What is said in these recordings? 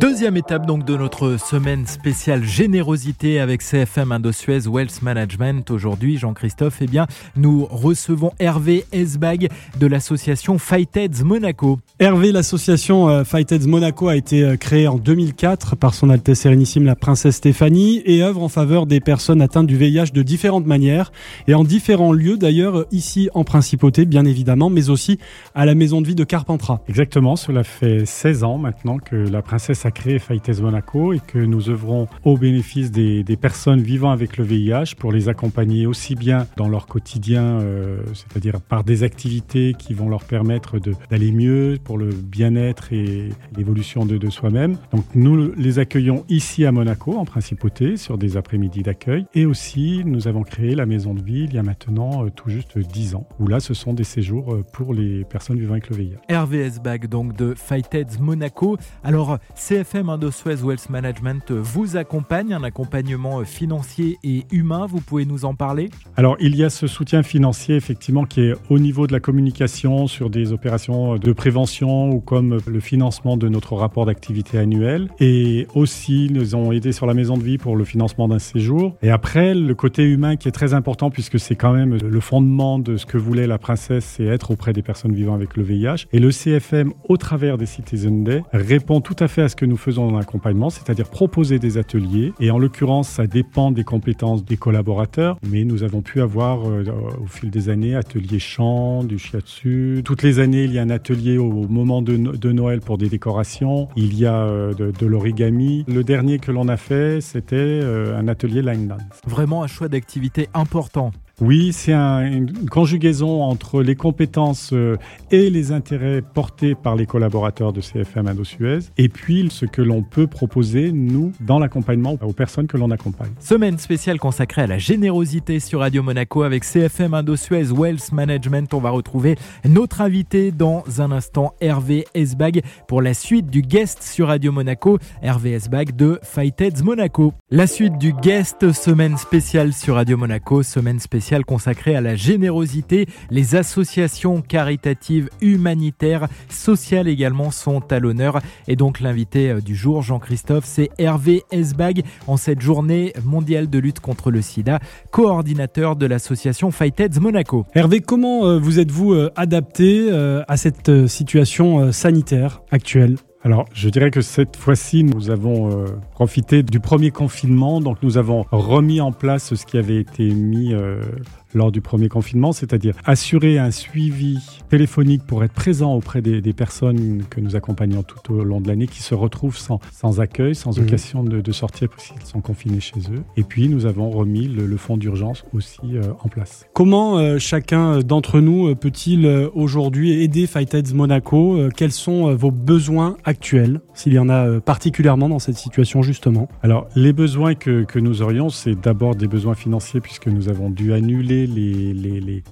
Deuxième étape donc de notre semaine spéciale générosité avec CFM Indosuez Wealth Management. Aujourd'hui, Jean-Christophe, eh bien, nous recevons Hervé Esbag de l'association Fightheads Monaco. Hervé, l'association euh, Fightheads Monaco a été euh, créée en 2004 par son Altesse Sérénissime la Princesse Stéphanie et œuvre en faveur des personnes atteintes du VIH de différentes manières et en différents lieux d'ailleurs, ici en Principauté bien évidemment, mais aussi à la maison de vie de Carpentras. Exactement, cela fait 16 ans maintenant que la Princesse a créé Faites Monaco et que nous œuvrons au bénéfice des, personnes vivant avec le VIH pour les accompagner aussi bien dans leur quotidien, euh, c'est-à-dire par des activités qui vont leur permettre d'aller mieux pour le bien-être et l'évolution de, soi-même. Donc nous les accueillons ici à Monaco en principauté sur des après-midi d'accueil et aussi nous avons créé la maison de vie il y a maintenant euh, tout juste 10 ans où là ce sont des séjours euh, pour les personnes vivant avec le VIH. RVS Bag donc de Fightheads Monaco. Alors CFM Indosuez Wealth Management vous accompagne, un accompagnement financier et humain. Vous pouvez nous en parler? Alors, il y a ce soutien financier, effectivement, qui est au niveau de la communication sur des opérations de prévention ou comme le financement de notre rapport d'activité annuel. Et aussi, nous avons aidé sur la maison de vie pour le financement d'un séjour. Et après, le côté humain qui est très important puisque c'est quand même le fondement de ce que voulait la princesse, c'est être auprès des personnes vivant avec le VIH. Et le CFM, au travers des Citizen Day, répond tout à fait à ce que nous faisons en accompagnement, c'est-à-dire proposer des ateliers. Et en l'occurrence, ça dépend des compétences des collaborateurs, mais nous avons pu avoir euh, au fil des années ateliers chant, du shiatsu. Toutes les années, il y a un atelier au moment de, Noël pour des décorations. Il y a euh, de, l'origami. Le dernier que l'on a fait, c'était euh, un atelier line dance. Vraiment un choix d'activité important. Oui, c'est une conjugaison entre les compétences euh, et les intérêts portés par les collaborateurs de CFM Indo-Suez et puis ce que l'on peut proposer, nous, dans l'accompagnement aux personnes que l'on accompagne. Semaine spéciale consacrée à la générosité sur Radio Monaco avec CFM Indo-Suez Wealth Management. On va retrouver notre invité dans un instant, Hervé Esbag, pour la suite du guest sur Radio Monaco, Hervé Esbag de Fightheads Monaco. La suite du guest, semaine spéciale sur Radio Monaco, semaine spéciale consacré à la générosité. Les associations caritatives, humanitaires, sociales également sont à l'honneur. Et donc l'invité euh, du jour, Jean-Christophe, c'est Hervé Esbag en cette journée mondiale de lutte contre le sida, coordinateur de l'association Fightheads Monaco. Hervé, comment euh, vous êtes-vous euh, adapté à cette situation sanitaire actuelle? Alors, je dirais que cette fois-ci, nous avons euh, profité du premier confinement, donc nous avons remis en place ce qui avait été mis euh, lors du premier confinement, c'est-à-dire assurer un suivi téléphonique pour être présent auprès des, personnes que nous accompagnons tout au long de l'année qui se retrouvent sans, sans accueil, sans mhm. occasion de, de sortir s'ils sont confinés chez eux. Et puis nous avons remis le, fonds d'urgence aussi euh, en place. Comment euh, chacun d'entre nous peut-il aujourd'hui aider Fightheads Monaco? Quels sont vos besoins actuels, s'il y en a particulièrement dans cette situation justement Alors les besoins que, que nous aurions, c'est d'abord des besoins financiers puisque nous avons dû annuler les,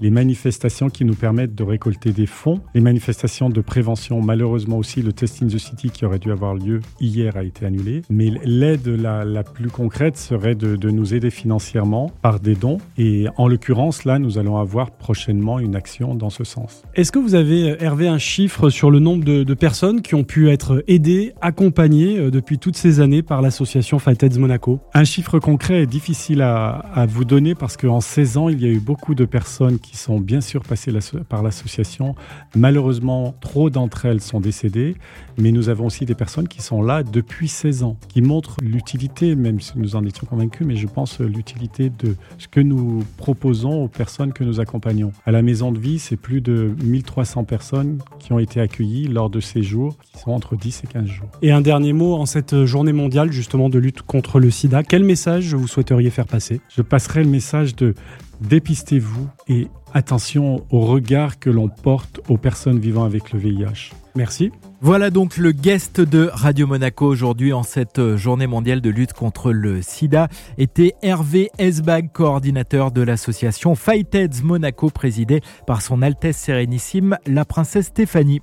les, manifestations qui nous permettent de récolter des fonds. Les manifestations de prévention, malheureusement aussi, le Test in the City qui aurait dû avoir lieu hier a été annulé. Mais l'aide la, la, plus concrète serait de, de, nous aider financièrement par des dons. Et en l'occurrence, là, nous allons avoir prochainement une action dans ce sens. Est-ce que vous avez, Hervé, un chiffre sur le nombre de, de personnes qui ont pu être aidées, accompagnées euh, depuis toutes ces années par l'association Fightheads Monaco Un chiffre concret est difficile à, à vous donner parce qu'en 16 ans, il y a eu beaucoup de personnes qui sont bien sûr passées par l'association. Malheureusement, trop d'entre elles sont décédées, mais nous avons aussi des personnes qui sont là depuis 16 ans, qui montrent l'utilité, même si nous en étions convaincus, mais je pense l'utilité de ce que nous proposons aux personnes que nous accompagnons. À la maison de vie, c'est plus de 1300 personnes qui ont été accueillies lors de ces jours, qui sont entre 10 et 15 jours. Et un dernier mot en cette journée mondiale justement de lutte contre le sida, quel message vous souhaiteriez faire passer? Je passerai le message de dépistez-vous et attention au regard que l'on porte aux personnes vivant avec le VIH. Merci. Voilà donc le guest de Radio Monaco aujourd'hui en cette journée mondiale de lutte contre le sida était Hervé Esbag, coordinateur de l'association Fightheads Monaco présidée par son Altesse Sérénissime la princesse Stéphanie.